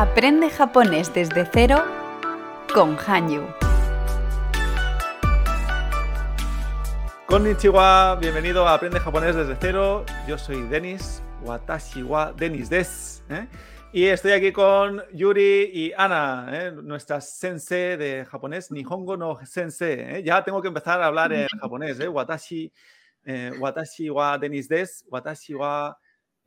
Aprende japonés desde cero con Hanyu. Konnichiwa, bienvenido a Aprende japonés desde cero. Yo soy Denis, watashi wa Denis des. ¿eh? Y estoy aquí con Yuri y Ana, ¿eh? nuestras sensei de japonés, Nihongo no sensei. ¿eh? Ya tengo que empezar a hablar en japonés, ¿eh? Watashi, eh, watashi wa Denis des, watashi wa...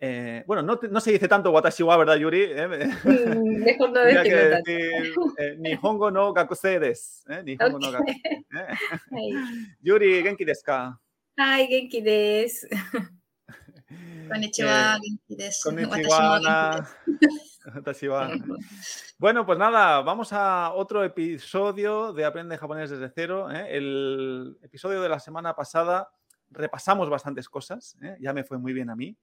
eh, bueno, no, no se dice tanto watashi wa, ¿verdad, Yuri? ¿Eh? Mejor no decirlo decir eh, Nihongo no gakusei des. ¿eh? Nihongo no Ok. gakusei. ¿eh? Yuri, genki desu ka? Ay, genki desu. Konnichiwa, genki desu. Konnichiwa, Ana. Bueno, pues nada, vamos a otro episodio de Aprende Japonés desde cero. El episodio de la semana pasada repasamos bastantes cosas, ya me fue muy bien a mí.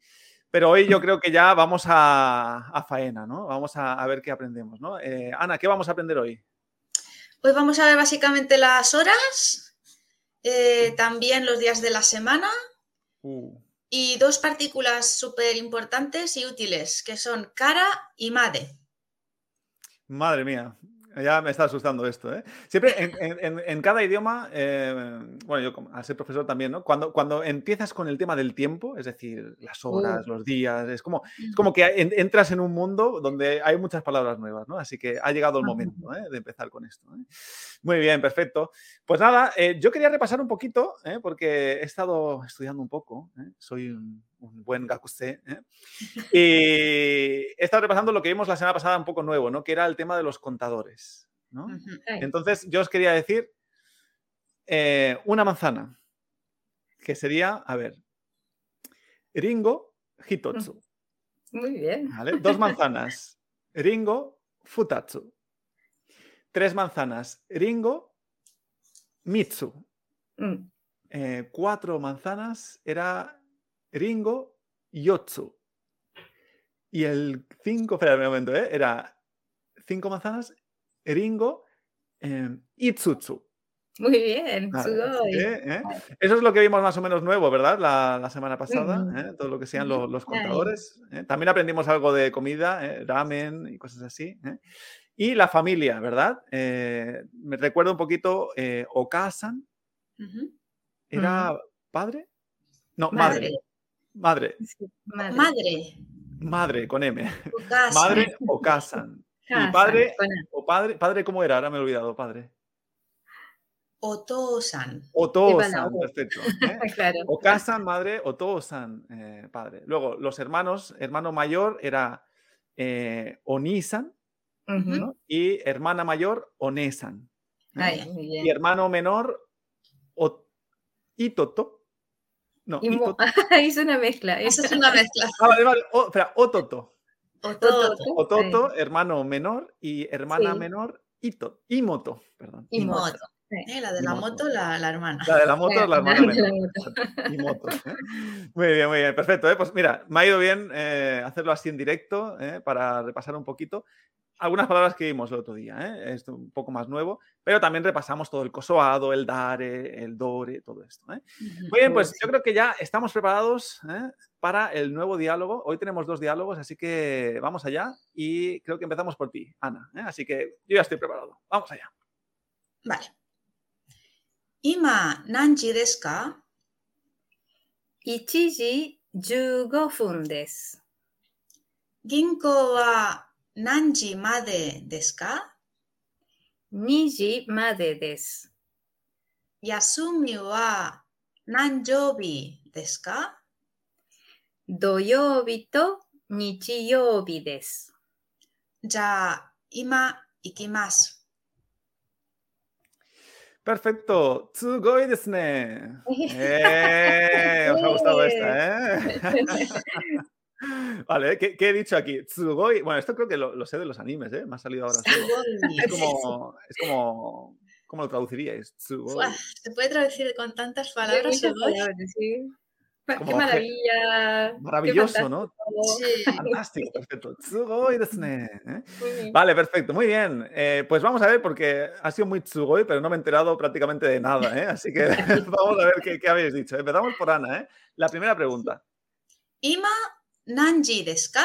Pero hoy yo creo que ya vamos a, a faena, ¿no? Vamos a, a ver qué aprendemos, ¿no? Eh, Ana, ¿qué vamos a aprender hoy? Hoy vamos a ver básicamente las horas, eh, también los días de la semana Uh, y dos partículas súper importantes y útiles, que son cara y made. madre mía, ya me está asustando esto, ¿eh? Siempre en, en- en- en cada idioma, eh, bueno, yo como- al ser profesor también, ¿no? Cuando, cuando empiezas con el tema del tiempo, es decir, las horas, los días, es como, es como que en- entras en un mundo donde hay muchas palabras nuevas, ¿no? Así que ha llegado el momento ¿eh? de empezar con esto. Muy bien, perfecto. Pues nada, yo quería repasar un poquito, porque he estado estudiando un poco, soy un, un buen gakusei, ¿eh? y he estado repasando lo que vimos la semana pasada un poco nuevo, ¿no? Que era el tema de los contadores, ¿no? Entonces, yo os quería decir eh, una manzana, que sería, a ver, Ringo Hitotsu, Muy bien. ¿vale? Dos manzanas, Ringo Futatsu. Tres manzanas, Ringo Mitsu. Mm, Eh, cuatro manzanas era Ringo Yotsu. Y el cinco, espera un momento, ¿eh? Era cinco manzanas, Ringo eh, Itsutsu. Muy bien. Vale. ¿eh? ¿eh? Eso es lo que vimos más o menos nuevo, ¿verdad? La, la semana pasada. ¿eh? todo lo que sean lo- los, contadores. ¿eh? También aprendimos algo de comida, ramen y cosas así. Y la familia, ¿verdad? Me recuerda un poquito, Okasan. ¿era padre? No, madre. Madre. Madre. Sí, madre. Madre. Madre, con M. tu casa. Madre Okasan. Y Casa, padre, o padre, padre, ¿cómo era? Ahora me he olvidado, padre. Otosan. Otosan, o. perfecto. ¿eh? Claro. Okasan, madre, Otosan, eh, padre. Luego, los hermanos, hermano mayor era eh, Onisan y hermana mayor Onesan. ¿eh? Ay. Y hermano menor O- Itoto. No, Y Itoto. Una mezcla. Esa es una mezcla. Ah, vale, vale. O- espera, Ototo. Ototo. Ototo, hermano menor y hermana Sí. menor Ito. Imoto, perdón. Y Imoto. moto. Moto. Sí. Eh, la de la Imoto. moto, la, la hermana. La de la moto la hermana La menor. moto. Imoto. ¿eh? Muy bien, muy bien, perfecto. ¿eh? Pues mira, me ha ido bien eh, hacerlo así en directo ¿eh? para repasar un poquito algunas palabras que vimos el otro día. ¿eh? Esto un poco más nuevo, pero también repasamos todo el cosoado, el dare, el dore, todo esto. ¿eh? Muy bien, pues yo creo que ya estamos preparados ¿eh? para el nuevo diálogo. Hoy tenemos dos diálogos, así que vamos allá y creo que empezamos por ti, Ana. ¿eh? Así que yo ya estoy preparado. Vamos allá. Vale. Ima, nanji desu ka? 1時15分です。銀行は 何時までですか ?2 時までです。休みは何曜日ですか？土曜日と日曜日です。じゃあ、今行きます。パーフェクトすごいですね。えー、Vale, ¿qué, qué he dicho aquí? Tsugoi. Bueno, esto creo que lo, lo sé de los animes, ¿eh? Me ha salido ahora. Es como, es como, ¿cómo lo traduciríais? Tsugoi. Se puede traducir con tantas palabras. Sugoi? palabras, sí. Qué maravilla. qué Maravilloso, ¿no? fantástico. Sí. Fantástico, perfecto. Tsugoi desu ne. ¿eh? Vale, perfecto, muy bien. Eh, pues vamos a ver, porque ha sido muy tsugoi, pero no me he enterado prácticamente de nada, ¿eh? Así que vamos a ver qué, qué habéis dicho. Empezamos por Ana, ¿eh? La primera pregunta. Ima, nanji desu ka?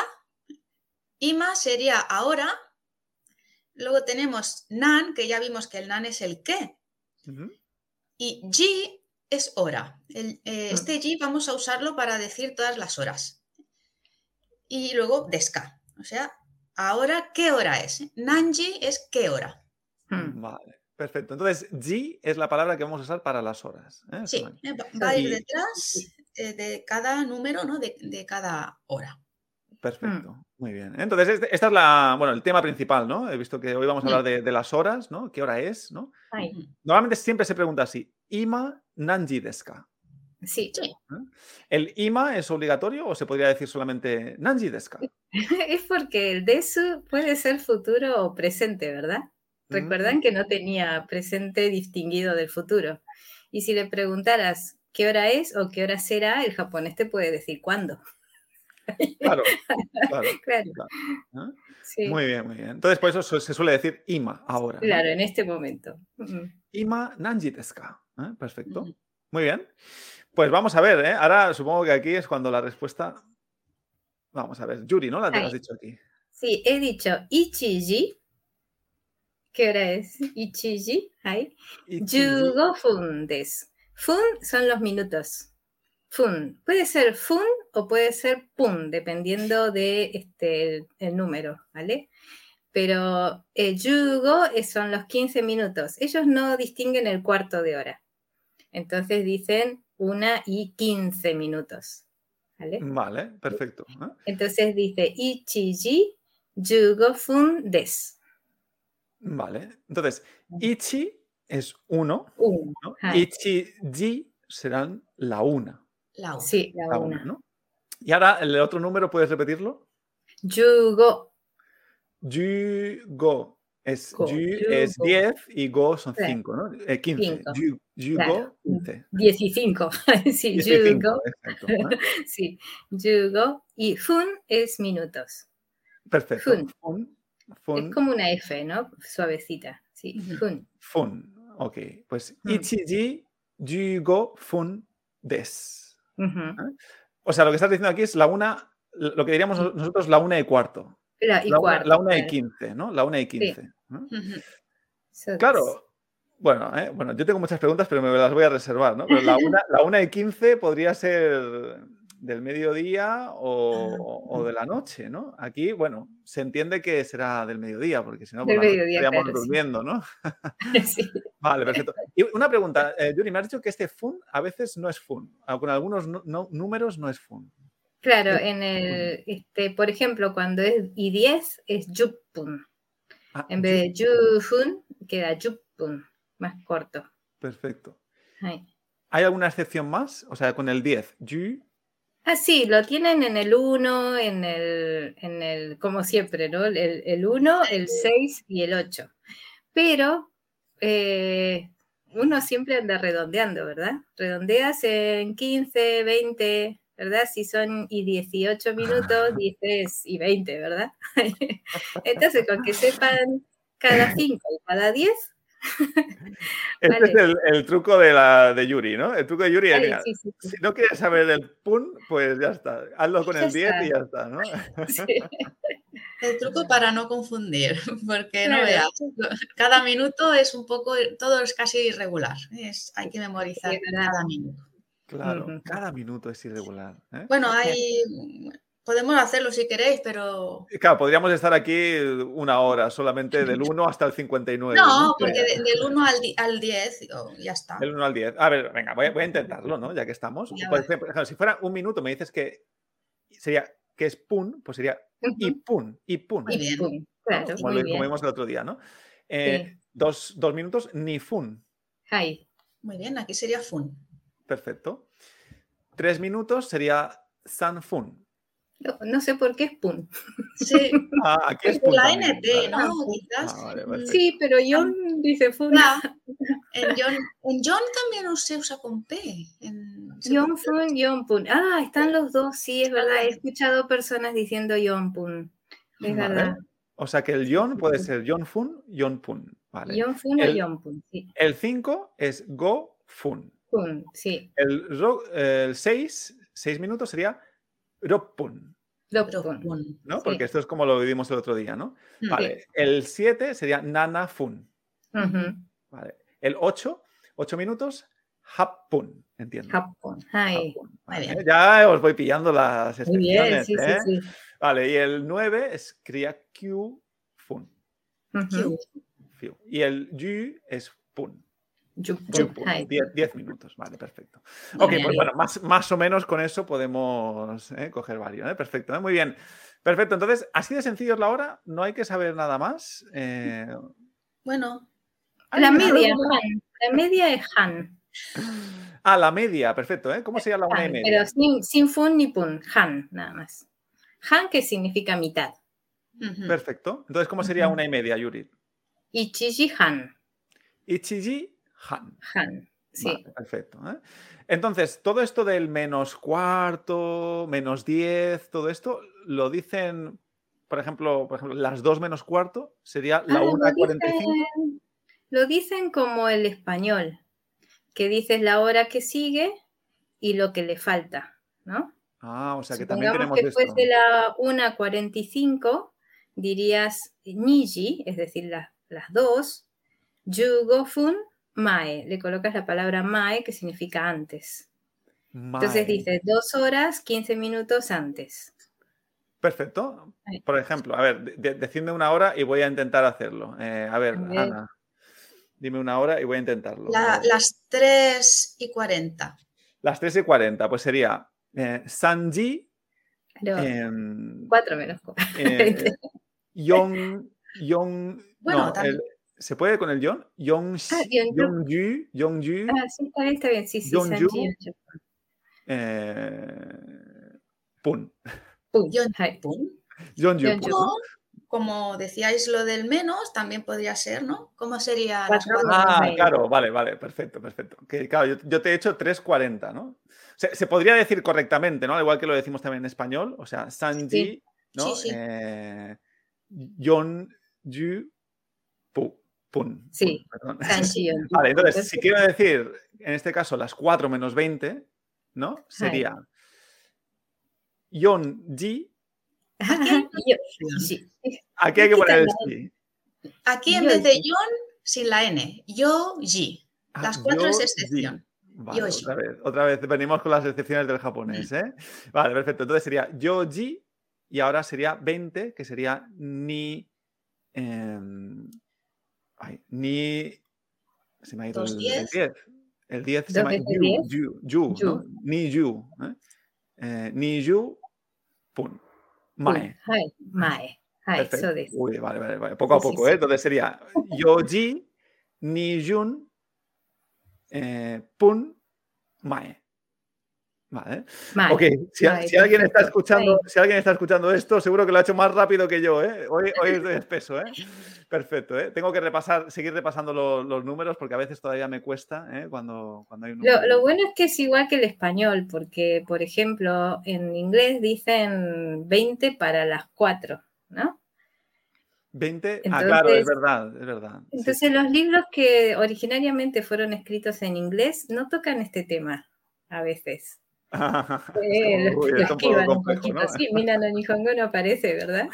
Ima sería ahora Luego tenemos nan, que ya vimos que el nan es el qué. Y ji es hora. El- eh, Mm. este ji vamos a usarlo para decir todas las horas. Y luego deska. O sea, ahora, ¿qué hora es? Nanji es qué hora. Mm. Vale, perfecto. Entonces, ji es la palabra que vamos a usar para las horas. ¿eh? Sí, eh, va a ir detrás eh, de cada número, ¿no? De, de cada hora. Perfecto, muy bien. Entonces, este- esta es la, bueno, el tema principal, ¿no? He visto que hoy vamos a hablar de, de las horas, ¿no? ¿Qué hora es, no? Ay. Normalmente siempre se pregunta así, ima nanji desu ka? sí. Sí. ¿El ima es obligatorio o se podría decir solamente nanji desu ka? Es porque el desu puede ser futuro o presente, ¿verdad? Recuerdan que no tenía presente distinguido del futuro. Y si le preguntaras qué hora es o qué hora será, el japonés te puede decir cuándo. Claro, claro. Claro. Sí. Muy bien, muy bien. Entonces, por eso se suele decir ima ahora. ¿no? Claro, en este momento. Ima nanji? ¿Eh? Perfecto. Muy bien. Pues vamos a ver, ¿eh? Ahora supongo que aquí es cuando la respuesta. Vamos a ver, Yuri, ¿no? La Ahí. has dicho aquí. Sí, he dicho ichiji. ¿Qué hora es? Ichiji. Ahí. Yugo fun desu. Fun son los minutos. Fun. Puede ser fun o puede ser pun, dependiendo de este, el, el número, ¿vale? Pero eh, yugo es- son los 15 minutos. Ellos no distinguen el cuarto de hora. Entonces dicen una y 15 minutos, ¿vale? Vale, perfecto. ¿eh? Entonces dice ichiji yugo fun desu. Vale. Entonces, ichi es uno, Uno. ¿no? Ah. Ichiji serán la una. La una. Sí, la La una. una, ¿no? Y ahora, el otro número, ¿puedes repetirlo? Yugo. Yugo. Es, Go, yu es yugo. 10 y go son Claro. 5, ¿no? Eh, 15. Cinco. Yu- Yugo, Claro. 15. 15. sí, 15, yugo. exacto. ¿eh? Sí, yugo. Y fun es minutos. Perfecto. Fun. Fun. Fun. Es como una F, ¿no? Suavecita. Sí, fun. Fun. Ok. Pues Mm. ichiji yugo fun des. Ujú. O sea, lo que estás diciendo aquí es la una, lo que diríamos nosotros la una y cuarto. La, y la, una, cuarto, la una y quince, ¿no? La una y quince. ¿no? Ujú. So Claro. Bueno, ¿eh? bueno, yo tengo muchas preguntas, pero me las voy a reservar, ¿no? Pero la una, la una y quince podría ser del mediodía o, o de la noche, ¿no? Aquí, bueno, se entiende que será del mediodía, porque si no, por estaríamos claro, sí. durmiendo, ¿no? sí. Vale, perfecto. Y una pregunta, eh, Yuri, me has dicho que este fun a veces no es fun. Ah, Con algunos no- números no es fun. Claro, en el, este, por ejemplo, cuando es y 10 es yupun. Ah, En vez de yufun, queda yupun, más corto. Perfecto. Ay. ¿Hay alguna excepción más? O sea, con el 10, yu, Ah, sí, lo tienen en el 1, en el, en el, como siempre, ¿no? El, el 1, el 6 y el 8. Pero eh, uno siempre anda redondeando, ¿verdad? Redondeas en 15, 20, ¿verdad? Si son y 18 minutos, dices y 20, ¿verdad? Entonces, con que sepan cada 5 y cada 10, Este Vale. es el, el truco de, la, de Yuri, ¿no? El truco de Yuri es, Vale, mira, sí, sí, sí. si no quieres saber el pun, pues ya está. Hazlo con Ya el 10 y ya está, ¿no? Sí. El truco para no confundir, porque no veas. Cada minuto es un poco, todo es casi irregular. Es, hay que memorizar cada minuto. Claro, cada minuto es irregular. ¿eh? Bueno, hay, podemos hacerlo si queréis, pero Claro, podríamos estar aquí una hora, solamente del 1 hasta el 59. no, porque de- del 1 al, al 10 oh, ya está. Del 1 al 10. A ver, venga, voy a, voy a intentarlo, ¿no? Ya que estamos. Ya Por ejemplo, si fuera un minuto, me dices que sería que es pun, pues sería y pun, y pun. Muy bien. Claro, Como, muy lo- bien. como vimos el otro día, ¿no? Eh, dos, dos minutos, ni fun. Ay, Muy bien, aquí sería fun. Perfecto. Tres minutos sería san fun. No, no sé por qué. Sí, Ah, aquí es por la pun también, NT. ¿no? Quizás. Ah, vale, Mm, perfecto. Sí, pero John dice fun. En John, en John también se usa con P. En, John Fun, John Pun. Ah, están los dos, sí, es verdad. He escuchado personas diciendo John Pun. Es Vale. verdad. O sea que el yon puede ser yon fun, yon pun. Vale. John Fun El- o John Pun, sí. El 5 es go fun. Pun, sí. El 6, seis minutos sería ropun. Dokpun. ¿no? Sí. Porque esto es como lo vivimos el otro día, ¿no? Mm. Vale. El 7 sería Nana Fun. Ujú. Vale. El 8, 8 minutos, Hapun, entiendo. Japón. Ay. Hapun, Muy vale. bien. Ya os voy pillando las Muy bien, expresiones. sí, ¿eh? sí, sí. Vale, y el 9 es Kriakyu Fun. Ujú. Fiu. Y el Yu es Pun. Yupun. Yupun. Ay. 10 minutos, vale, perfecto. Ok, bien. pues bueno, más, más o menos con eso podemos ¿eh? coger varios. ¿eh? Perfecto, ¿eh? muy bien. Perfecto, entonces, así de sencillo es la hora, no hay que saber nada más. Eh, Bueno, La ¿hay media, Han. La media es Han. Ah, la media, perfecto, ¿eh? ¿Cómo sería la una y media? pero sin, sin fun ni pun. Han, nada más. Han que significa mitad. Perfecto. Entonces, ¿cómo sería una y media, Yuri? Ichiji Han. Ichiji Han. Han. Sí. Vale, perfecto. ¿eh? Entonces, todo esto del menos cuarto, menos 10, todo esto, lo dicen, por ejemplo, por ejemplo las 2 menos cuarto sería la Ah, lo 1.45. dicen- Lo dicen como el español, que dices la hora que sigue y lo que le falta, ¿no? Ah, o sea que también tenemos que esto. fuese la 1.45, dirías niji, es decir, la- las dos, yugofun mae. Le colocas la palabra mae, que significa antes. Entonces dices dos horas, 15 minutos antes. Perfecto. Por ejemplo, a ver, de- de- decidme una hora y voy a intentar hacerlo. Eh, a ver, A ver. Ana, dime una hora y voy a intentarlo. La- A ver. las 3 y 40. Las 3 y 40, pues sería eh, Sanji, em, cuatro menos cuatro. eh, Yong, Yong, Bueno, no, también. el- ¿se puede con el Yon? Yong, Ah, Yongju, Ah, sí, está bien, está bien. Sí, sí, Yeonju. eh, Pun. Pun. ¿no? O, como decíais lo del menos, también podría ser, ¿no? ¿Cómo sería las Cuatro cuatro? Ah, claro, vale, vale, perfecto, perfecto. Que, claro, yo, yo te he hecho 3.40, ¿no? Se, se podría decir correctamente, ¿no? Al igual que lo decimos también en español, o sea, Sanji, Sí. ¿no? Sí, sí. Eh, Pun. Sí. Vale, entonces, si quiero decir, en este caso, las 4 menos 20, ¿no? Sería Yonji. Yo- sí. Aquí hay que poner el sí. Aquí en Yo- vez de yon, sin la n. Yo, ji. Ah, Las cuatro es excepción. Vale, Yoji. otra vez, otra vez venimos con las excepciones del japonés, ¿eh? Vale, perfecto. Entonces sería yoji y ahora sería 20, que sería ni. em, ay, ni. Se me ha ido el, el diez. 10. El 10 se Dos me ha ido. veces Yu, diez. yu, yu, Yu. ¿no? Ni yu. ¿eh? Eh, ni yu, pun. Mae. Hai, mae. Perfecto. so. Uy, vale, vale, vale. Poco a Sí, sí, poco, ¿eh? sí. Entonces sería Yoji, Nijun, eh, Pun, Mae. Vale. Ok, si, alguien está escuchando, si alguien está escuchando esto, seguro que lo ha hecho más rápido que yo, ¿eh? Hoy, hoy es de espeso, ¿eh? Perfecto, ¿eh? Tengo que repasar, seguir repasando lo- los números porque a veces todavía me cuesta, ¿eh? Cuando, cuando hay un Lo, número. lo bueno es que es igual que el español, porque, por ejemplo, en inglés dicen 20 para las 4, ¿no? 20, ah, claro, es verdad, es verdad. Entonces, sí. los libros que originariamente fueron escritos en inglés no tocan este tema a veces. Eh, Uy, lo un un poquito. ¿no? Sí, Mina no Nihongo no aparece, ¿verdad?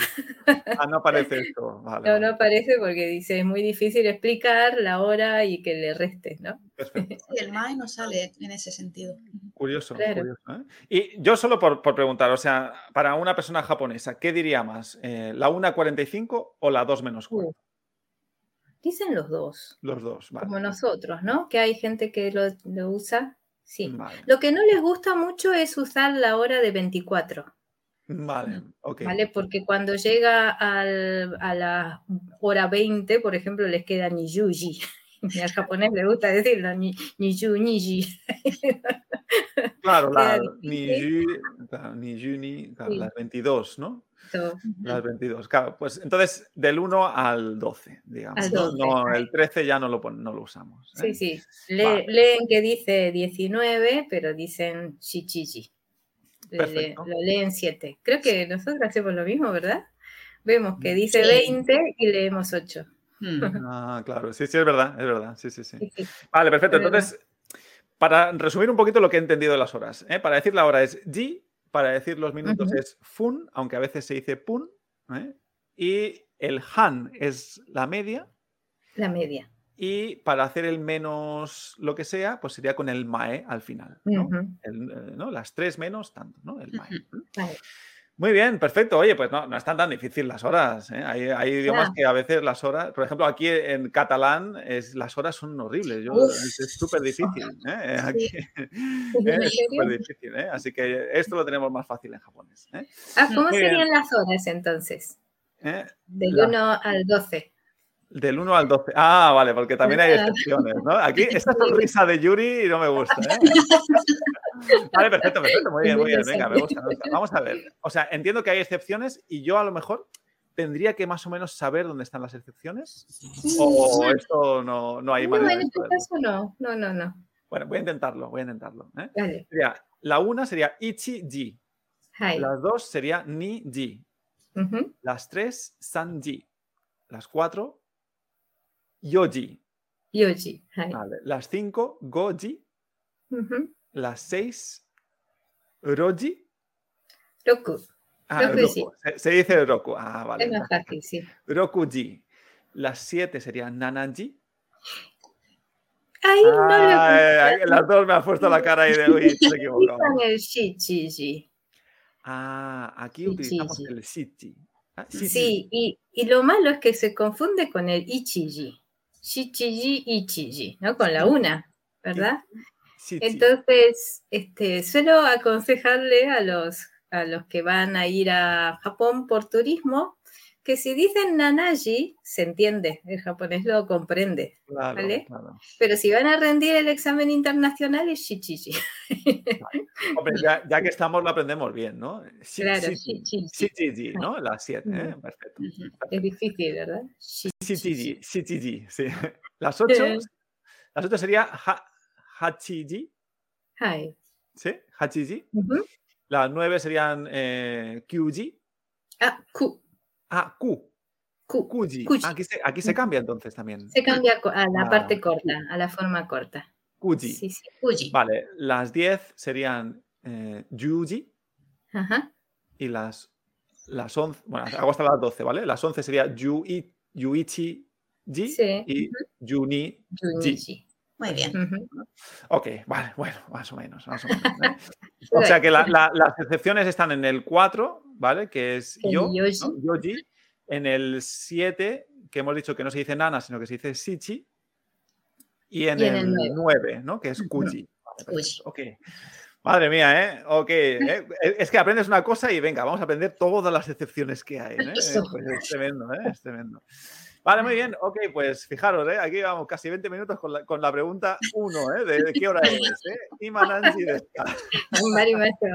Ah, no aparece esto. Vale, No, no aparece porque dice es muy difícil explicar la hora y que le restes, ¿no? Perfecto. Sí, el mae no sale en ese sentido. Curioso, Claro. curioso, ¿eh? Y yo solo por, por preguntar, o sea, para una persona japonesa, ¿qué diría más? Eh, ¿La 1.45 o la 2 menos cuarto? Uh, Dicen los dos, Los dos, vale. como nosotros, ¿no? Que hay gente que lo, lo usa. Sí. Vale, Lo que no les gusta mucho es usar la hora de 24, vale, ok. ¿vale? Porque cuando llega al- a la hora 20, por ejemplo, les queda ni yuji. Y al japonés le gusta decirlo, ni, ni yu, ni ji. Claro, la, ni yu, ni ni- claro, Sí. las 22, ¿no? So, Las 22, claro. Pues entonces, del 1 al 12, digamos. Al ¿no? 12, No, el 13 ya no lo, no lo usamos. ¿eh? sí, sí. Le- Vale. Leen que dice 19, pero dicen shichiji. Le- lo leen 7. Creo que nosotros hacemos lo mismo, ¿verdad? Vemos que dice Sí. 20 y leemos 8. Ah, claro, sí, sí, es verdad, es verdad. Sí, sí, sí. Sí, sí. Vale, perfecto. Entonces, para resumir un poquito lo que he entendido de las horas, ¿eh? para decir la hora es Ji, para decir los minutos es fun, aunque a veces se dice pun. ¿eh? Y el han es la media. La media. Y para hacer el menos lo que sea, pues sería con el mae al final. ¿no? El, eh, ¿no? Las tres menos tanto, ¿no? El mae. Vale. Muy bien, perfecto. Oye, pues no, no están tan difícil las horas. ¿eh? Hay, hay idiomas que a veces las horas, por ejemplo, aquí en catalán es, las horas son horribles. Yo- es súper difícil. ¿eh? Súper difícil. ¿eh? Así que esto lo tenemos más fácil en japonés. ¿eh? Ah, ¿Cómo Muy bien. serían las horas entonces? ¿Eh? Del La- 1 al 12. Del 1 al 12. Ah, vale, porque también hay excepciones, ¿no? Aquí esta sonrisa de Yuri no me gusta, ¿eh? Vale, perfecto, perfecto. Muy bien, muy bien. Venga, me gusta, me gusta. Vamos a ver. O sea, entiendo que hay excepciones y yo a lo mejor tendría que más o menos saber dónde están las excepciones. O esto no, no hay No, manera en de este caso no. No, no, no. Bueno, voy a intentarlo, voy a intentarlo. ¿eh? Vale. Sería, la una sería ichi-ji. Hi. Las dos sería ni-ji. Ujú. Las tres, san-ji. Las cuatro, yoji. Yoji. Vale. Las cinco, goji. Las seis, roji. Roku. Ah, roku. Se, se dice roku. Ah, vale. Es más fácil, sí. Rokuji. Las siete serían nanaji. Ay, no lo Ah, eh, las dos me han puesto la cara ahí de uy, el shichiji. Ah, aquí utilizamos el shichi. Ah. Sí, y, y lo malo es que se confunde con el ichiji. Shichiji, ichiji, ¿no? Con la una, ¿verdad? Shichi. Entonces, este, suelo aconsejarle a los, a los que van a ir a Japón por turismo que si dicen nanaji, se entiende, el japonés lo comprende. Claro, ¿vale? claro. Pero si van a rendir el examen internacional es shichiji. Hombre, ya, ya que estamos lo aprendemos bien, ¿no? Claro, shichi. shichiji. Shichiji, ¿no? Las siete, ¿eh? Ujú. Perfecto. Es difícil, ¿verdad? Shichiji, shichiji, sí. Las ocho, Eh. las ocho sería ha, hachiji, Hi. ¿sí? Hachiji. Ujú. Las nueve serían eh, kyuji. Ah, ku, Ah, ku, ku. kuji. Kuji. Ah, aquí, se, aquí se cambia entonces también. Se cambia a la Ah, parte corta, a la forma corta. Kuji. Sí, sí. Uji. Vale, las 10 serían eh, yuji Ajá. y las, las 11, bueno, hago hasta las 12, ¿vale? Las 11 sería yui, yuichi ji Sí. y yuni. Junichi. Muy bien. Ok, vale, bueno, más o menos, más o menos. ¿eh? O sea que la- la- las excepciones están en el 4, ¿vale? Que es El yo, yoji. ¿no? yoji. En el 7, que hemos dicho que no se dice nana, sino que se dice shichi. Y en, Y en el, el 9, ¿no? Que es kuji. Vale. Ok. Madre mía, ¿eh? Ok. ¿eh? Es que aprendes una cosa y venga, vamos a aprender todas las excepciones que hay. ¿eh? Pues es tremendo, ¿eh? Es tremendo. Vale, muy bien. Ok, pues fijaros, ¿eh? aquí vamos casi 20 minutos con la, con la pregunta 1, ¿eh? De, de qué hora es, ¿eh? Ka? Mari maestro.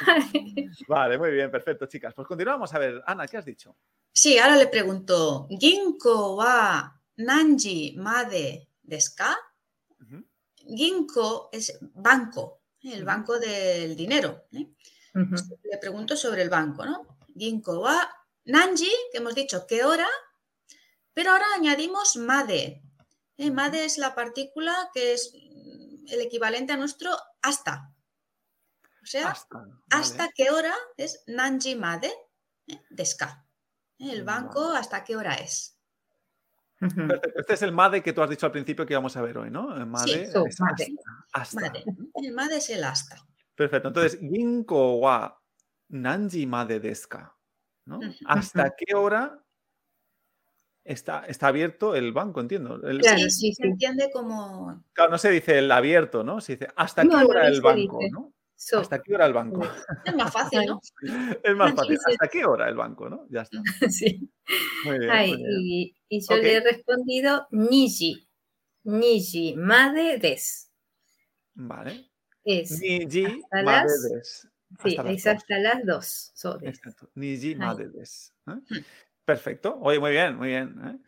Vale, muy bien, perfecto, chicas. Pues continuamos. A ver, Ana, ¿qué has dicho? Sí, ahora le pregunto, ¿Ginko wa nanji made desu ka? Ginko es banco, ¿eh? El banco del dinero. ¿eh? Ujú. Le pregunto sobre el banco, ¿no? Ginko wa nanji, que hemos dicho qué hora, pero ahora añadimos made. ¿eh? Made es la partícula que es mm, el equivalente a nuestro hasta. O sea, Hasta. vale. ¿Hasta qué hora es Nanji Made? ¿eh? Deska. ¿eh? El banco. ¿hasta qué hora es? Perfecto. Este es el MADE que tú has dicho al principio que íbamos a ver hoy, ¿no? El MADE so, es MADE. Made. El Made es el hasta. Perfecto. Entonces, Ginko wa nanji made desu ka? ¿no? ¿Hasta qué hora está, está abierto el banco? Entiendo. El- Claro, sí, sí, se entiende como claro, no se dice el abierto, ¿no? Se dice ¿hasta No, qué hora el banco? dice. ¿no? So, ¿Hasta qué hora el banco? es más fácil, ¿no? Es más fácil. ¿Hasta qué hora el banco? ¿no? Ya está. sí. Muy bien. Ay, muy bien. y, y yo le he respondido Niji. Niji Made des. Vale. Es. Niji made desu. Sí, Hasta es hasta las dos. So, des. Exacto. Niji made desu. ¿eh? Hmm. Perfecto. Oye, muy bien, muy bien. ¿eh?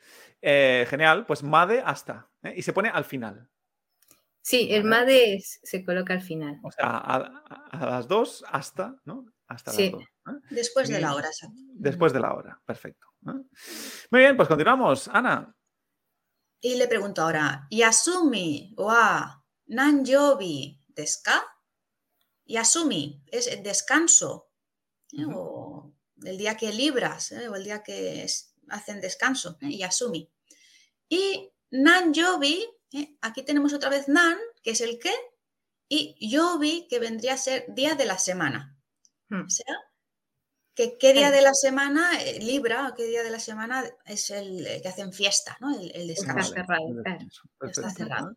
Eh, genial. Pues made hasta. Y se pone al final. Sí, el. Made es- se coloca al final. O sea, a, a- a las dos hasta, ¿no? Hasta Sí. las. ¿eh? Después de la hora, exacto. Después de la hora. Perfecto. ¿eh? Muy bien, pues continuamos. Ana. Y le pregunto ahora, Yasumi wa nanjobi desu ka? Yasumi es el descanso, ¿eh? O el día que libras, ¿eh? o el día que es- hacen descanso, ¿eh? Yasumi. Y Nan Yobi, ¿eh? aquí tenemos otra vez Nan, que es el qué, y Yobi, que vendría a ser día de la semana. Mm. O sea, que qué día de la semana eh, libra o qué día de la semana es el eh, que hacen fiesta, ¿no? El, el Está descanso. cerrado, descanso. Está cerrado.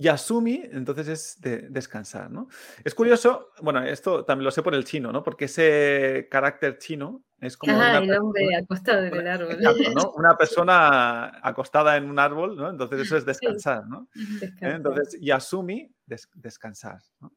Yasumi, entonces es de descansar, ¿no? Es curioso, bueno, esto también lo sé por el chino, ¿no? Porque ese carácter chino es como Ah, el hombre persona- acostado en el árbol. exacto, ¿no? Una persona acostada en un árbol, ¿no? Entonces eso es descansar, ¿no? Descansar. Entonces, Yasumi, des- descansar, ¿no?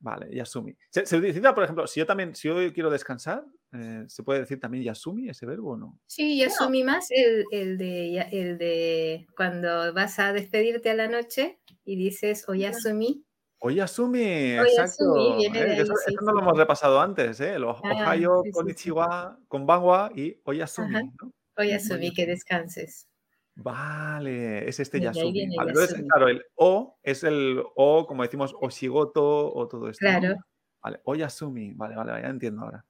Vale, Yasumi. Se, se utiliza, por ejemplo, si yo también, si yo quiero descansar, eh, ¿se puede decir también Yasumi ese verbo o no? Sí, y asumí más el, el de, el de cuando vas a despedirte a la noche y dices, o ya asumí. Oyasumi, Oyasumi, exacto. viene de ¿eh? Ahí, eso, sí, eso no lo hemos repasado antes, ¿eh? El o- Ah, Ohio, sí. Konnichiwa, Konbanwa y Oyasumi, Ajá. ¿no? O ya asumí que Oyasumi. descanses. Vale, es este Yasumi. viene Vale, entonces, Yasumi. claro, el O es el O, como decimos, Oshigoto o todo esto. ¿no? Claro. Vale, Oyasumi. Vale, vale, vale, ya entiendo ahora.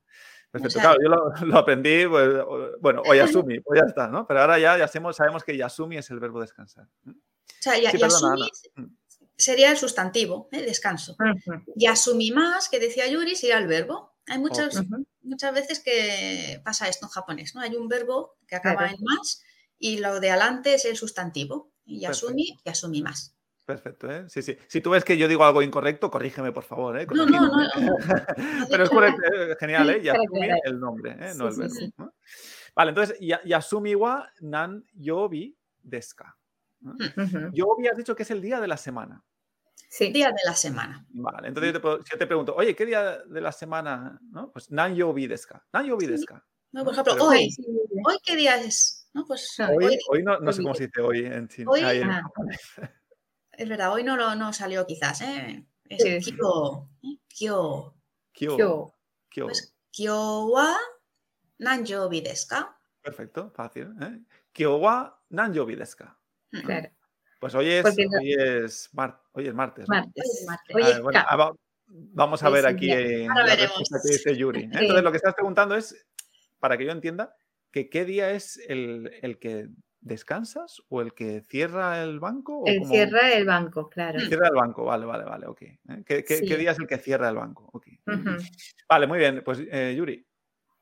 Perfecto. sea- claro, yo lo, lo aprendí, pues, o- bueno, Oyasumi, pues ya está, ¿no? Pero ahora ya, ya sabemos, sabemos que Yasumi es el verbo descansar. O sea, ya- Sí, perdona, Yasumi. Mm. sería el sustantivo, ¿eh? descanso. Ujú, Yasumi más, que decía Yuri, sería el verbo. Hay muchas, muchas veces que pasa esto en japonés, ¿no? Hay un verbo que acaba Claro. en más y lo de adelante es el sustantivo. Y Yasumi, Yasumi más. Perfecto, ¿eh? Sí, sí. Si tú ves que yo digo algo incorrecto, corrígeme, por favor, ¿eh? No, no, no. No. Pero es correcto, eh, genial, ¿eh? Yasumi, el nombre, ¿eh? No el Sí, verbo. sí. ¿no? Vale, entonces, ya- Yasumi wa nan yobi deska. Ujú. Yobi has dicho que es el día de la semana. Sí. Día de la semana. Vale, entonces yo te, puedo- si yo te pregunto, oye, ¿qué día de la semana? ¿No? Pues nan yobi deska. Nan yobi Sí. deska. ¿no? Por ¿no? ejemplo, Pero hoy. ¿hoy qué día es? ¿No? Pues Hoy, hoy, hoy no, no sé cómo se dice hoy en chino. hoy- Ah. es verdad, hoy no, lo, no salió quizás, ¿eh? Es kyo, ¿eh? kyo. Kyo. Kyo. Kyo. Pues kyo wa nanjobi? Perfecto, fácil. ¿eh? Kyo wa. Claro. Pues hoy es, no- hoy es, mar- hoy es martes. ¿no? Martes. Ah, bueno, ah, va- vamos a ver el aquí eh, la respuesta que dice Yuri. ¿eh? Sí. Entonces, lo que estás preguntando es, para que yo entienda, que qué día es el, el que descansas o el que cierra el banco. O El cierra el banco, claro. Cierra el banco, vale, vale, vale, ok. ¿Qué, qué- Sí. qué día es el que cierra el banco? Vale, muy bien. Pues, eh, Yuri,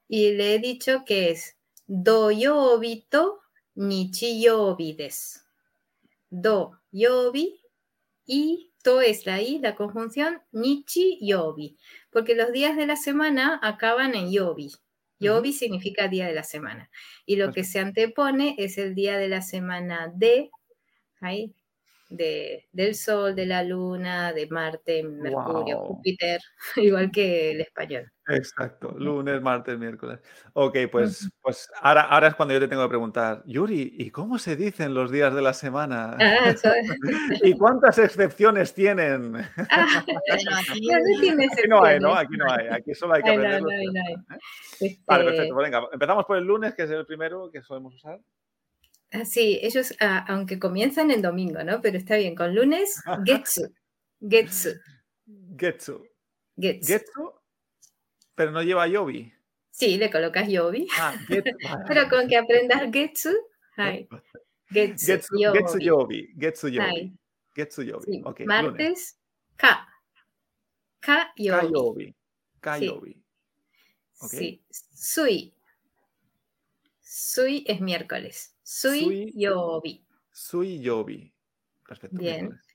Y le he dicho que es doyobi to nichiyobi desu. Do yobi y to es la i, la conjunción nichi yobi, porque los días de la semana acaban en yobi. Yobi significa día de la semana. Y lo que se antepone es el día de la semana de, ahí, de, del Sol, de la Luna, de Marte, Mercurio. Júpiter, igual que el español. Exacto, lunes, martes, miércoles. Ok, pues, pues ahora, ahora es cuando yo te tengo que preguntar, Yuri, ¿y cómo se dicen los días de la semana? Ah, ¿Y cuántas excepciones tienen? ah, aquí- no, no tiene Aquí no hay, ¿no? Aquí no hay, aquí solo hay que aprender. no no. ¿eh? Este, Vale, perfecto. Pues venga, empezamos por el lunes, que es el primero que solemos usar. Ah, sí, ellos, ah, aunque comienzan en domingo, ¿no? Pero está bien, con lunes, getsu, getsu, Getsu. getsu. Getsu, pero no lleva yobi. Sí, le colocas yobi, Ah, pero con que aprendas getsu, getsu, Getsu, yobi. getsu yobi. Getsu yobi. Getsu yobi. sí. Ok, lunes. Martes, ka, ka yobi. Kayobi. Kayobi. Ok. Sí, sui. Sui es miércoles. Sui, Sui. yobi. Sui yobi. Perfecto. Bien. miércoles.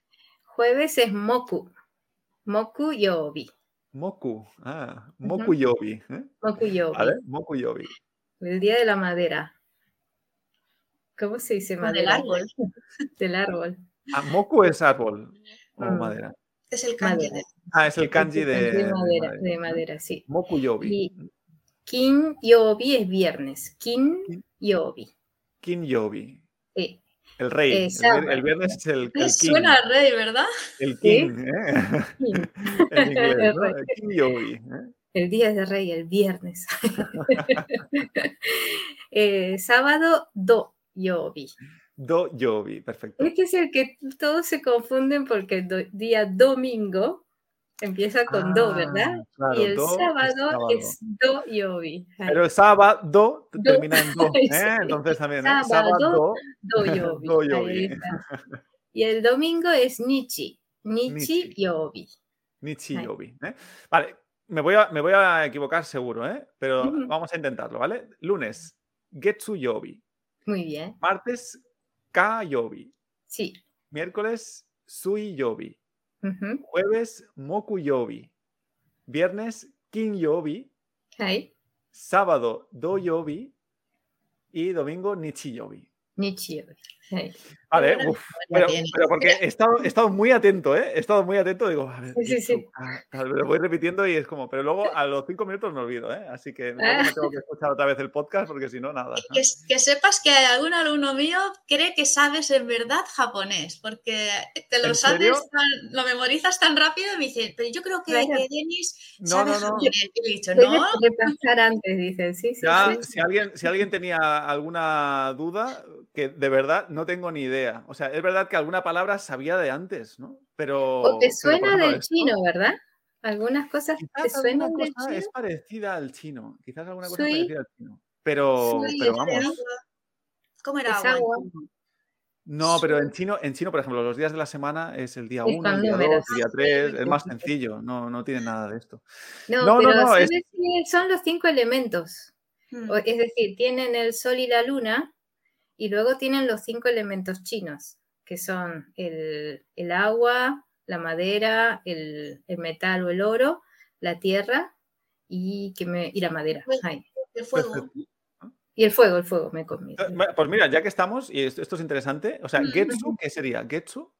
Jueves es moku. Moku yobi. Moku. Ah, moku yobi. ¿eh? Moku yobi. Vale, moku yobi. El día de la madera. ¿Cómo se dice madera? árbol. Del árbol. Ah, moku es árbol o Mm. madera. Es el kanji Madera. de Ah, es el kanji de, de madera, madera. de madera, sí. Moku yobi. Y kin yobi es viernes. Kin Kin. yobi. Kin yobi. Sí. El rey. Eh, el, viernes es el, el king. Suena al rey, ¿verdad? El Sí. king, ¿eh? Kin. en inglés, ¿no? El. ¿eh? El día de rey, el viernes. Eh, sábado, do yobi. Do yobi. Perfecto. Este es el que todos se confunden porque el do- día domingo Empieza con do, ¿verdad? Ah, claro, y el do sábado es, do yobi. Ay, Pero el sábado Do. termina en do. ¿eh? Entonces también, ¿eh? Sábado, do Ahí está. Y el domingo es nichi. Nichi, Nichi. yobi. Nichi Ay. yobi. ¿eh? Vale, me voy, a, me voy a equivocar seguro, ¿eh? Pero vamos a intentarlo, ¿vale? Lunes, getsu yobi. Muy bien. Martes, ka yobi. Sí. Miércoles, sui yobi. Ujú. Jueves, moku yobi. Viernes, kin yobi. Ahí. Sábado, do yobi. Y domingo, nichi yobi. Vale, uf, pero, porque he estado, he estado muy atento, ¿eh? He estado muy atento, digo, a ver, Sí, sí, ah, lo voy repitiendo y es como, pero luego a los cinco minutos me olvido, ¿eh? Así que Ah. me tengo que escuchar otra vez el podcast porque si no, nada. Que, que sepas que algún alumno mío cree que sabes en verdad japonés, porque te lo ¿En sabes, tan- lo memorizas tan rápido y me dice, pero yo creo que, Denis No, sabe no, no. japonés. Y le he dicho, Debes no, repasar antes, dicen. Sí, sí. Ya, sí. si alguien, si alguien tenía alguna duda, que de verdad no tengo ni idea. O sea, es verdad que alguna palabra sabía de antes, ¿no? Pero. O te suena del esto, chino, ¿verdad? Algunas cosas te Quizás suenan del cosa chino. es parecida al chino. Quizás alguna cosa Sui. es parecida al chino. Pero, pero vamos. agua. ¿Cómo era Es agua? agua. No, pero en chino, en chino, por ejemplo, los días de la semana es el día Es 1, el día 2, números. el día Sí, 3, es más sencillo, no, no tiene nada de esto. No, No, no, pero no, son los cinco elementos. Mm. O- Es decir, tienen el sol y la luna y luego tienen los cinco elementos chinos, que son el, el agua, la madera, el, el metal o el oro, la tierra y, que me, y la madera. Ay, El fuego. Y el fuego, el fuego, me comí. Eh, bueno, Pues mira, ya que estamos, y esto, esto es interesante, o sea. Getsu, ¿qué sería? Getsu,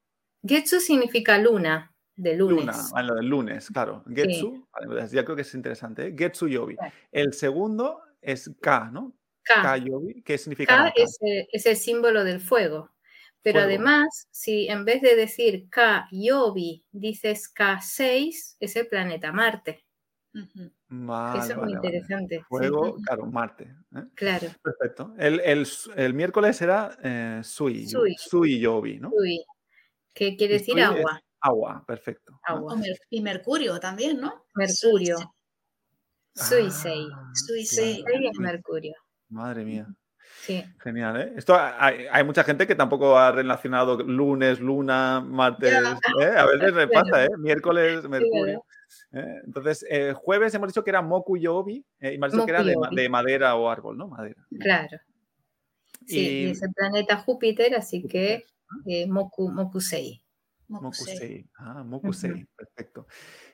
Getsu significa luna, de lunes. luna, vale, lo del lunes, claro. Getsu, vale, pues ya creo que es interesante, ¿eh? Getsu Yobi. Claro. El segundo es Ka, ¿no? Ka. Ka Yobi, ¿qué significa? Ka es, eh, es el símbolo del fuego. Pero Fuego. además, si en vez de decir Ka Yobi dices K6, es el planeta Marte. Vale, Eso es muy vale, vale. interesante. sí. Fuego, claro, Marte. ¿eh? Claro. Perfecto. El, el, el miércoles era eh, Sui, Sui. Sui Yobi, ¿no? Uy, ¿qué quiere Y decir Sui agua? Agua, perfecto. Agua. Y Mercurio también, ¿no? Mercurio. Suisei. Ah, Suisei. claro, es. Mercurio. Madre mía. Sí. Genial, ¿eh? Esto hay, hay mucha gente que tampoco ha relacionado lunes, luna, martes. ¿eh? A veces me pasa, ¿eh? Miércoles, Mercurio. ¿eh? Entonces, eh, jueves hemos dicho que era Moku Yobi eh, y me dicho que era de, madera o árbol, ¿no? Madera. Claro. Sí, y, es el planeta Júpiter, así que Moku, Mokusei. Mokusei. Mokusei. Ah, Mokusei, perfecto.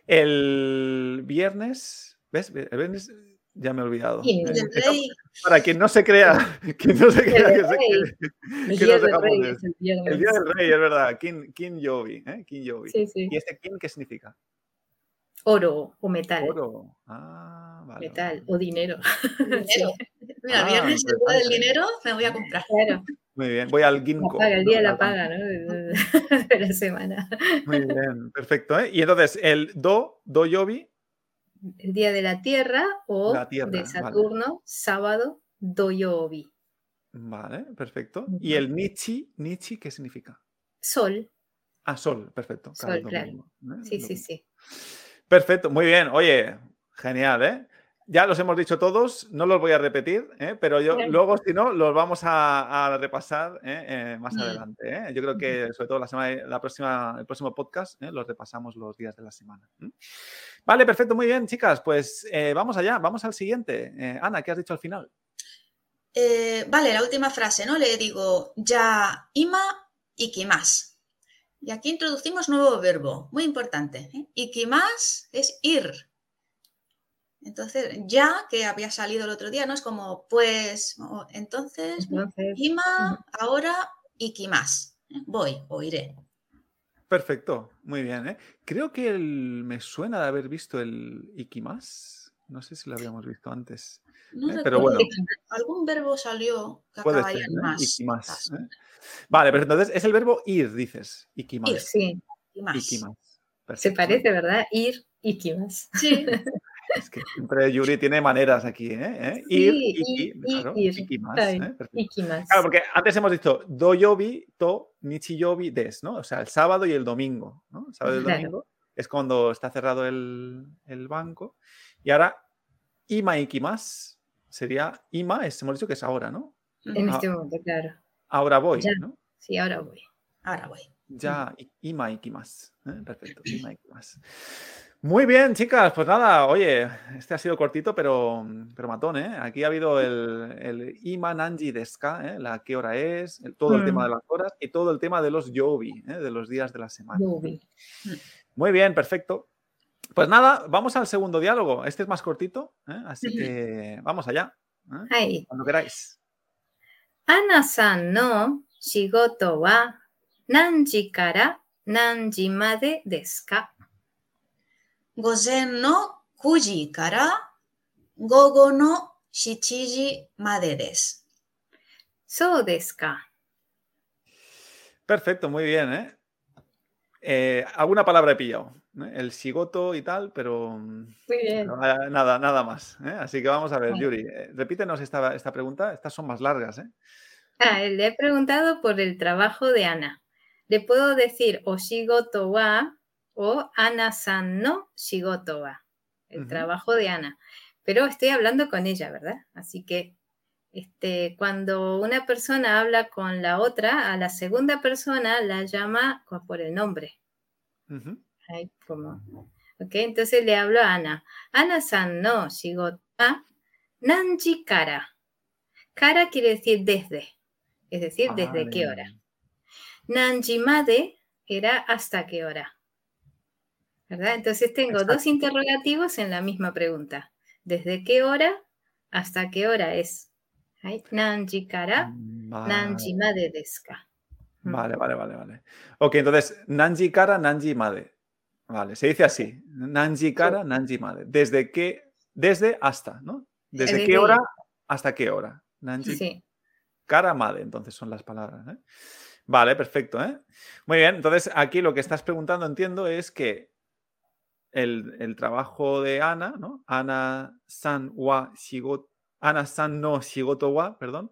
El viernes, ¿ves? El viernes ya me he olvidado. Sí, ¿eh? Rey. Para quien no se crea, quien no se crea que, se- rey. que- El día del rey es el viernes. El día del rey, es verdad. Kin, kin Yobi, ¿eh? Kin Yobi. Sí, sí. ¿Y este kin qué significa? Oro o metal. Oro. Ah, vale. Metal o dinero. Dinero. Mira, Ah, viernes el día del dinero me voy a comprar. Claro, Muy bien, voy al Ginkgo. paga, el día de la paga, ¿no? De la semana. Muy bien, perfecto. ¿eh? Y entonces, el Do, Do Yobi, El día de la Tierra o La Tierra, de vale. Saturno, sábado, Doyobi. vale, perfecto. Y el Nichi, Nichi, ¿qué significa? Sol. Ah, sol, perfecto. Sol, claro. domingo, ¿eh? Sí, sí, sí. Perfecto, muy bien. Oye, genial, ¿eh? Ya los hemos dicho todos, no los voy a repetir, ¿eh? pero yo Bien. luego, si no, los vamos a, a repasar ¿eh? Eh, más adelante. Yo creo que, sobre todo, la semana, la próxima, el próximo podcast, los repasamos los días de la semana. Vale, perfecto, muy bien, chicas. Pues vamos allá, vamos al siguiente. Ana, ¿qué has dicho al final? Vale, la última frase, ¿no? Le digo ya ima ikimas. Y aquí introducimos nuevo verbo, muy importante. ¿eh? Ikimas es ir. Entonces, ya que había salido el otro día, ¿no? Es como, pues, entonces, Entonces, ima, ahora ikimas. ¿eh? Voy o iré. Perfecto, muy bien. ¿eh? Creo que el- me suena de haber visto el Ikimas. No sé si lo habíamos visto antes. No Eh, pero recuerdo, bueno. algún verbo salió que Puede ser, en ¿eh? más. Ikimas. ¿eh? Vale, pero entonces es el verbo ir, dices. Ikimas. Ir. sí, Ikimas. Ikimas. se parece, ¿verdad? Ir y Kimas. Sí, Es que siempre Yuri tiene maneras aquí, ¿eh? ¿Eh? Ir, iki, claro, ¿eh? Perfecto. Ikimas. Claro, porque antes hemos dicho do yobi, to, nichi yobi, des, ¿no? O sea, el sábado y el domingo, ¿no? El sábado y el Claro. domingo. es cuando está cerrado el, el banco. Y ahora, ima ikimas sería, ima, es, hemos dicho que es ahora, ¿no? En Ah. este momento, claro. Ahora voy, Ya. ¿no? Sí, ahora voy. Ahora voy. Ya, ima ikimas. ¿eh? Perfecto, ima ikimas. Muy bien, chicas, pues nada, oye, este ha sido cortito, pero, pero matón, ¿eh? Aquí ha habido el, el Iman Deska, ¿eh? la qué hora es, todo el tema mm. de las horas y todo el tema de los Yobi, ¿eh? de los días de la semana. Yobi. Muy bien, perfecto. Pues nada, vamos al segundo diálogo. Este es más cortito, ¿eh? así que vamos allá. ¿eh? Cuando queráis. Ana-san no shigoto wa nanji kara nanji made desu? gozen no kuji kara gogo no shichiji. So desu ka. Perfecto, muy bien, ¿eh? Eh, alguna palabra he pillado. ¿eh? El sigoto y tal, pero. Mm, muy bien. Nada, nada más. Así que vamos a ver, Yuri. Repítenos esta, pregunta. Estas son más largas, ah, le he preguntado por el trabajo de Ana. Le puedo decir oshigoto wa o Ana-san no shigoto wa. El trabajo de Ana. Pero estoy hablando con ella, ¿verdad? Así que este, cuando una persona habla con la otra, a la segunda persona la llama por el nombre. Ahí como. Ok, entonces le hablo a Ana. Ana-san no shigoto wa nanji kara. Kara quiere decir desde. Es decir, desde qué hora. Nanji made era hasta qué hora. ¿Verdad? Entonces tengo dos interrogativos en la misma pregunta. ¿Desde qué hora hasta qué hora es? Nanji kara, nanji Vale. made desu ka. Mm. Vale, vale, vale, vale. Ok, entonces, Nanji Kara, Nanji Made. Vale, se dice así. Nanji Kara, Nanji Made. Desde qué, desde hasta, ¿no? ¿Desde qué hora hasta qué hora? Nanji Sí, Kara, Made, entonces son las palabras. ¿eh? Vale, perfecto. ¿eh? Muy bien, entonces aquí lo que estás preguntando, entiendo, es que el, el trabajo de Ana, ¿no? Ana San wa shigoto, Ana San no shigoto wa, perdón,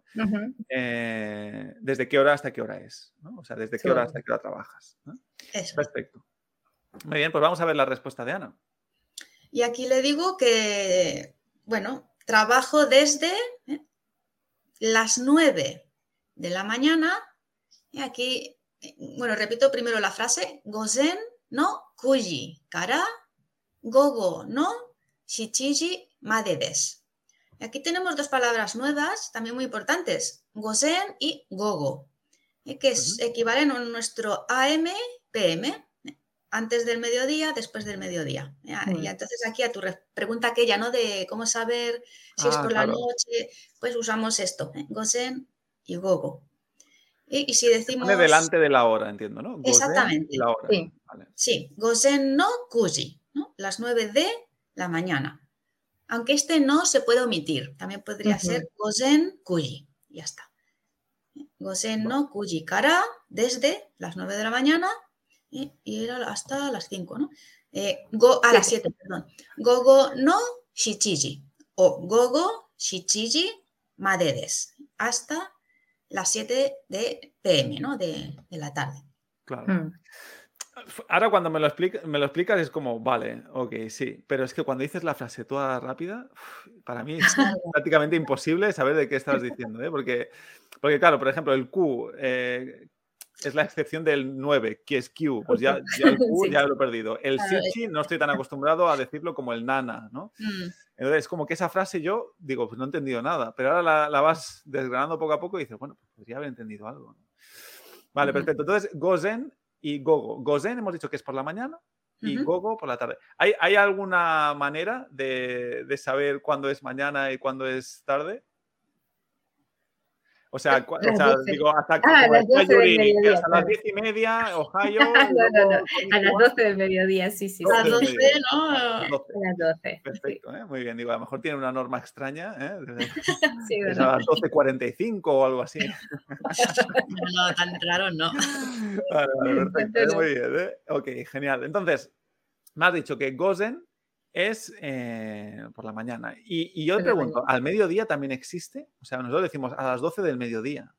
eh, desde qué hora hasta qué hora es, ¿no? O sea, desde qué hora hasta qué hora trabajas. ¿no? Eso. Perfecto. Muy bien, pues vamos a ver la respuesta de Ana. Y aquí le digo que, bueno, trabajo desde ¿eh? las 9 de la mañana. Y aquí, eh, bueno, repito primero la frase. Gozen no kuji kara gogo no shichiji made desu. Y aquí tenemos dos palabras nuevas, también muy importantes. Gozen y gogo, eh, que es- equivalen a nuestro AM, PM antes del mediodía, después del mediodía. Y entonces aquí a tu re- pregunta aquella, ¿no? De cómo saber si es Ah, por claro. la noche, pues usamos esto, ¿eh? Gosen y Gogo. Y, y si decimos... Pone delante de la hora, entiendo, ¿no? Exactamente, La hora. sí. Vale. Sí, Gosen no Kuji. Las 9 de la mañana. Aunque este no se puede omitir, también podría ser Gosen Kuji. Ya está. Gosen no Kuji Kara desde las 9 de la mañana y, y era hasta las 5, ¿no? Eh, go, a las 7, perdón. Gogo no Shichiji o Gogo Shichiji Madedes hasta las 7 de PM, ¿no? De, de la tarde. Claro. Mm. Ahora cuando me lo, explica- me lo explicas es como, vale, ok, sí, pero es que cuando dices la frase toda rápida, para mí es prácticamente imposible saber de qué estás diciendo, ¿eh? Porque, porque claro, por ejemplo, el Q eh, es la excepción del 9, que es Q, pues ya, ya el Q Sí. ya lo he perdido. El Claro, Sichi no estoy tan acostumbrado a decirlo como el Nana, ¿no? Mm. Entonces, como que esa frase yo digo, pues no he entendido nada, pero ahora la, la vas desgranando poco a poco y dices, bueno, pues podría haber entendido algo. ¿no? Vale, perfecto. Entonces, Gozen y Gogo. Gozen hemos dicho que es por la mañana y. Gogo por la tarde. ¿Hay, hay alguna manera de, de saber cuándo es mañana y cuándo es tarde? O sea, cua- o sea, 12. digo, hasta que Ah, las decía 12 del Yuri, que mediodía, hasta las claro. diez y media, Ohio. No, no, no, A las 12 del mediodía, sí, sí. A las sí. 12 12, del ¿no? mediodía. 12. A las 12. sí. Perfecto, ¿eh? muy bien. Digo, a lo mejor tiene una norma extraña, ¿eh? Sí, Es ¿verdad? a las 12.45 o algo así. No, tan raro no. Vale, vale, perfecto. Muy bien. ¿eh? Ok, genial. Entonces, me has dicho que Gozen es eh, por la mañana. Y, y yo te pregunto, ¿al mediodía también existe? O sea, nosotros decimos a las 12 del mediodía.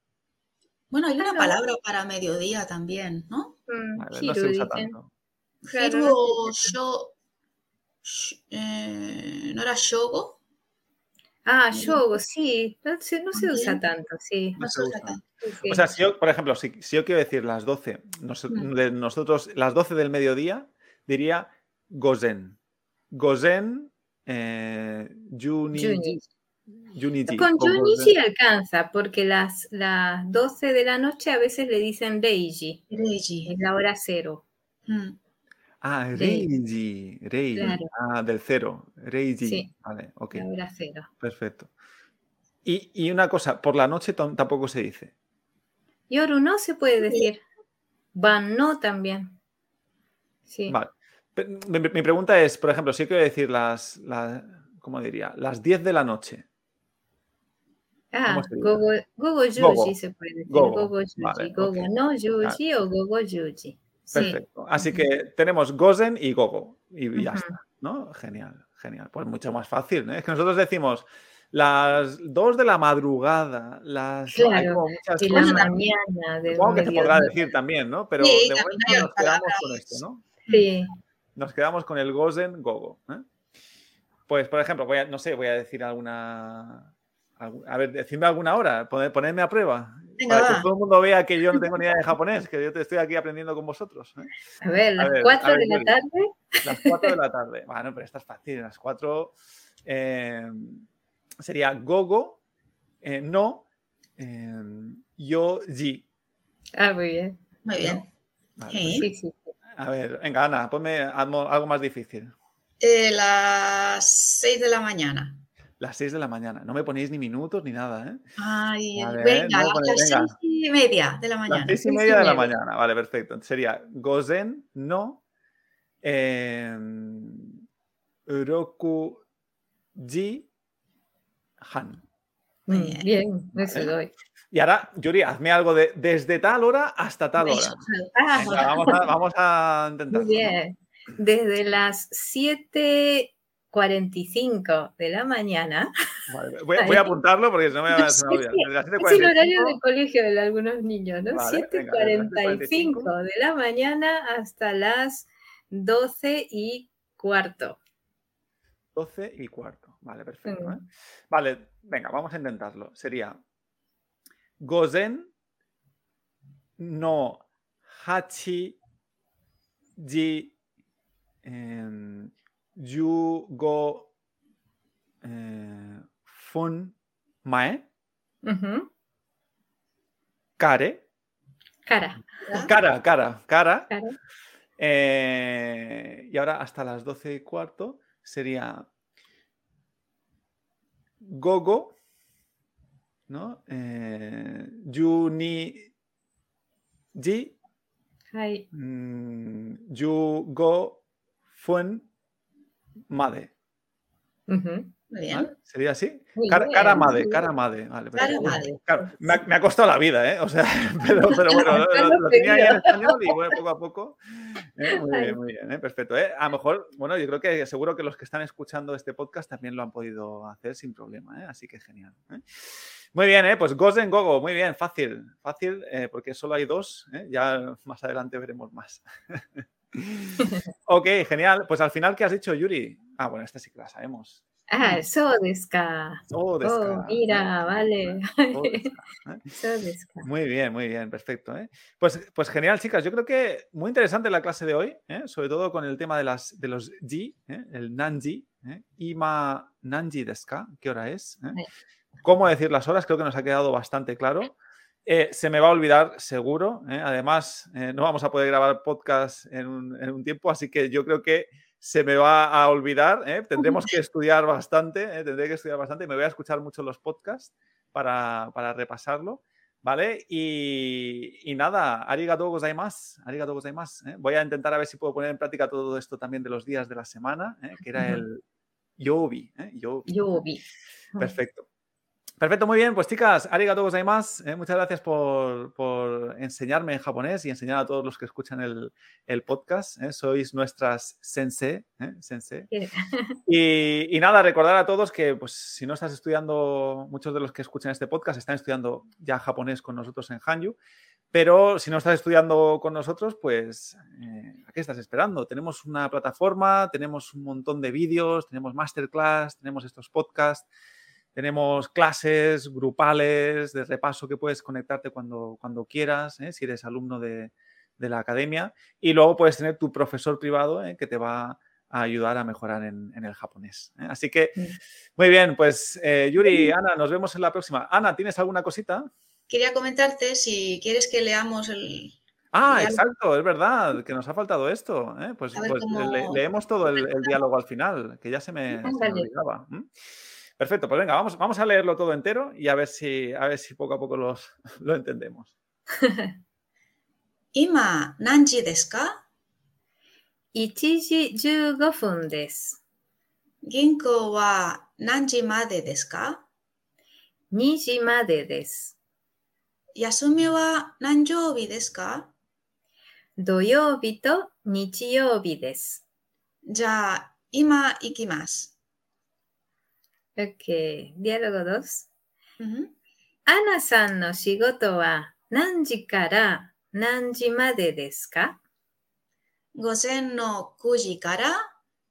Bueno, hay una Claro. palabra para mediodía también, ¿no? Mm, Vale, no se usa tanto. Claro, Hiru no o sho- sh- eh, ¿No era shogo? Ah, yogo, sí. No se, no se usa tanto, sí. No se usa. tanto. Sí, sí. O sea, si yo, por ejemplo, si, si yo quiero decir las 12, nos- Mm. de nosotros, las 12 del mediodía, diría gozen. Gozen, eh, juni, Juni. juniji, Con o Juni gozen. sí alcanza, porque las, las 12 de la noche a veces le dicen Reiji, Reiji. es la hora cero. Mm. Ah, reiji, reiji. Claro. Ah, del cero. Reiji. Sí. Vale, ok, La hora cero. perfecto. Y, y una cosa, por la noche tam- tampoco se dice. Yoru no se puede decir. Ban no también. Sí. Vale. Mi, mi pregunta es, por ejemplo, si quiero decir las, las, ¿cómo diría? Las 10 de la noche. Ah, gogo, gogo yuji se puede decir. Gogo. Gogo, yuji. Vale, gogo no yuji o gogo yuji. Sí. Perfecto. Así que tenemos Gozen y Gogo. Y ya está. ¿No? Genial, genial. Pues mucho más fácil. ¿no? Es que nosotros decimos las 2 de la madrugada, las. Claro, De la mañana, Supongo que se podrá decir también, ¿no? Pero Sí, de momento nos quedamos con esto, ¿no? Sí. Nos quedamos con el Gozen Gogo. ¿eh? Pues, por ejemplo, voy a, no sé, voy a decir alguna. algu- A ver, decidme alguna hora, pone- ponedme a prueba. Venga, para que todo el mundo vea que yo no tengo ni idea de japonés, que yo te estoy aquí aprendiendo con vosotros. ¿eh? A ver, las ver, 4 a ver, de la tarde. Las 4 de la tarde. Bueno, pero esta es fácil. Las 4 sería Gogo, eh, no, eh, yo, ji. Ah, muy bien. Muy bien. Vale, Sí. Sí, sí. A ver, venga, Ana, ponme algo, más difícil. Eh, las 6 de la mañana. Las 6 de la mañana. No me ponéis ni minutos ni nada, ¿eh? Ay, ver, venga, no, pone- las venga. 6 y media de la Las mañana. 6 y Seis y media de la mañana. Vale, perfecto. Sería Gozen, no, eh, Roku, ji, han. Muy Mm, bien. Bien, eso doy. Y ahora, Yuri, hazme algo de desde tal hora hasta tal hora. Ah, Venga, vamos a, vamos a intentarlo. muy bien. Desde las 7.45 de la mañana. Vale, voy, voy a apuntarlo porque si no me va a olvidar. Es el horario 7:45, de colegio de algunos niños, ¿no? Vale, venga, desde las 7.45 de la mañana hasta las 12 y cuarto. 12 y cuarto. Vale, perfecto. ¿eh? Vale, venga, vamos a intentarlo. Sería Gozen no hachi ji em, eh, fun mae Ujú. kare Cara. cara cara cara cara. Eh, y ahora hasta las 12 y cuarto sería Gogo, ¿no? Eh, Ji, Ay, mm, Yu Go Fun Made. ujú. Muy bien. ¿vale? ¿Sería así? Muy Cara, bien, cara muy Made, bien. cara Made. Vale. Claro, me, ha, me ha costado la vida, ¿eh? O sea, pero, pero bueno, lo, lo- lo tenía ahí en español y bueno, poco a poco. ¿eh? Muy bien, muy bien, ¿eh? perfecto. ¿eh? A lo mejor, bueno, yo creo que seguro que los que están escuchando este podcast también lo han podido hacer sin problema, ¿eh? así que genial. ¿eh? Muy bien, ¿eh? pues Gozen Gogo, muy bien, fácil, fácil, porque solo hay dos, ya más adelante veremos más. ok, genial. Pues al final, ¿qué has dicho, Yuri? Ah, bueno, esta sí que la sabemos. Ah, so desu ka. Oh, Oh, desca- mira, vale. oh, desca, ¿eh? So desu ka. Muy bien, muy bien, perfecto. ¿eh? Pues, pues genial, chicas. Yo creo que muy interesante la clase de hoy, ¿eh? sobre todo con el tema de, las, de los ji, ¿eh? el nanji. ¿eh? Ima nanji desu ka? ¿Qué hora es? ¿eh? Cómo decir las horas, creo que nos ha quedado bastante claro. Eh, se me va a olvidar seguro. ¿eh? Además, eh, no vamos a poder grabar podcast en un, en un tiempo, así que yo creo que se me va a olvidar. ¿eh? Tendremos que estudiar bastante, ¿eh? tendré que estudiar bastante. Me voy a escuchar mucho los podcasts para, para repasarlo. ¿Vale? Y, y nada, arigato gozaimasu, arigato gozaimasu. ¿eh? Voy a intentar a ver si puedo poner en práctica todo esto también de los días de la semana, ¿eh? que era el yobi. ¿eh? yobi. Yobi. Perfecto. Perfecto, muy bien. Pues chicas, arigato gozaimasu. ¿eh? Muchas gracias por, por enseñarme en japonés y enseñar a todos los que escuchan el, el podcast. ¿eh? Sois nuestras sensei. ¿eh? sensei. Sí. Y, y nada, recordar a todos que pues, si no estás estudiando, muchos de los que escuchan este podcast están estudiando ya japonés con nosotros en Hanyu. Pero si no estás estudiando con nosotros, pues, eh, ¿a qué estás esperando? Tenemos una plataforma, tenemos un montón de vídeos, tenemos masterclass, tenemos estos podcasts, tenemos clases grupales de repaso que puedes conectarte cuando, cuando quieras, ¿eh? si eres alumno de, de, la academia. Y luego puedes tener tu profesor privado ¿eh? que te va a ayudar a mejorar en, en el japonés. Así que, muy bien, pues Yuri, Ana, nos vemos en la próxima. Ana, ¿tienes alguna cosita? quería comentarte si quieres que leamos el. Ah, exacto, es verdad, que nos ha faltado esto. ¿eh? Pues, pues leemos todo el, diálogo al final, que ya se me, olvidaba. Perfecto, pues venga, vamos, vamos a leerlo todo entero y a ver si, a ver si poco a poco los, lo entendemos. Ima, ¿nanji desu ka? Ichiji fun desu. Ginko wa nanji made desu ka? Niji made desu. Yasumi wa nanjoubi desu ka? Doyoubi to nichiyoubi desu. Ya, ima ikimasu. OK。diálogo 2。うんアナさんの仕事は何時から何時までですか？午前の9時から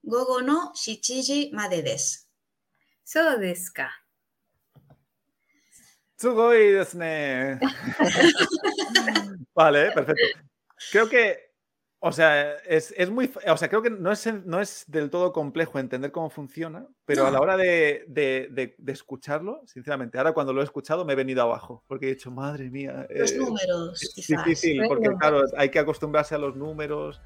午後の7時までです。そうですか。Tsugoi desne. vale, perfecto. Creo que, o sea, es, es, muy, o sea, creo que no es, no es del todo complejo entender cómo funciona, pero No. a la hora de, de, de- de escucharlo, sinceramente, ahora cuando lo he escuchado me he venido abajo, porque he dicho, madre mía, Los eh, números, es quizás. difícil, porque Bueno. claro, hay que acostumbrarse a los números.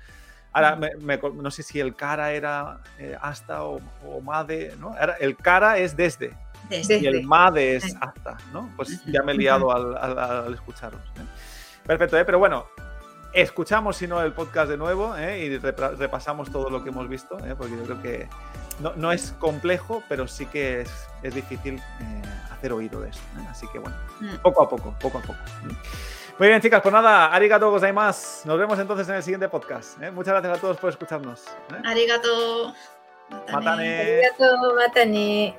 Ahora, me- me no sé si el cara era eh, hasta o, o made, ¿no? Ahora, el cara es desde Desde. y el. MADE es hasta, ¿no? Pues ya me he liado al, al- al escucharos. ¿eh? Perfecto, ¿eh? pero bueno, escuchamos, si no, el podcast de nuevo ¿eh? y repasamos todo lo que hemos visto, ¿eh? porque yo creo que no, no, es complejo, pero sí que es, es difícil eh, hacer oído de eso. Así que bueno, mm. poco a poco, poco a poco. Muy bien, chicas, pues nada, arigato más Nos vemos entonces en el siguiente podcast. Muchas gracias a todos por escucharnos. Arigato. Matane. Arigato, matane.